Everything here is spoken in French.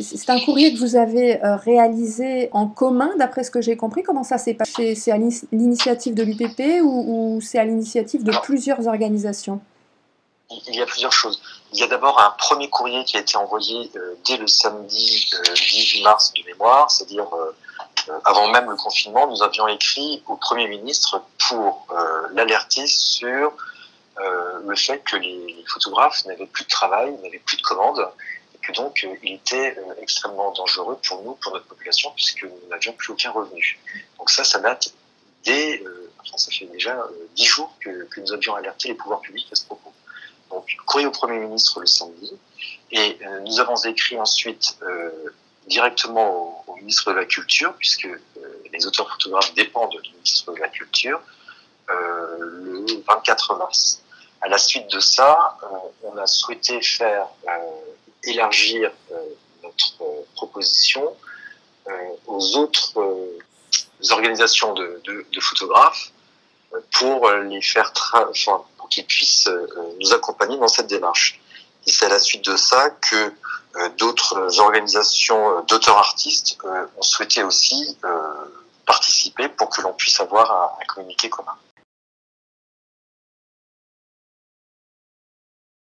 C'est un courrier que vous avez réalisé en commun, d'après ce que j'ai compris. Comment ça s'est passé? C'est à l'initiative de l'UPP ou, c'est à l'initiative de plusieurs organisations? Il y a plusieurs choses. Il y a d'abord un premier courrier qui a été envoyé dès le samedi 18 mars de mémoire, c'est-à-dire avant même le confinement, nous avions écrit au Premier ministre pour l'alerter sur le fait que les photographes n'avaient plus de travail, n'avaient plus de commandes que donc euh, il était euh, extrêmement dangereux pour nous, pour notre population, puisque nous n'avions plus aucun revenu. Donc ça, ça date dès, euh, enfin, ça fait déjà dix jours que, nous avions alerté les pouvoirs publics à ce propos. Donc courrier au Premier ministre le samedi, et nous avons écrit ensuite directement au, ministre de la Culture, puisque les auteurs photographes dépendent du ministre de la Culture, le 24 mars. À la suite de ça, on a souhaité faire élargir euh, notre euh, proposition euh, aux autres organisations de, photographes pour les faire, enfin, pour qu'ils puissent nous accompagner dans cette démarche. Et c'est à la suite de ça que d'autres organisations d'auteurs artistes ont souhaité aussi participer pour que l'on puisse avoir un communiqué commun.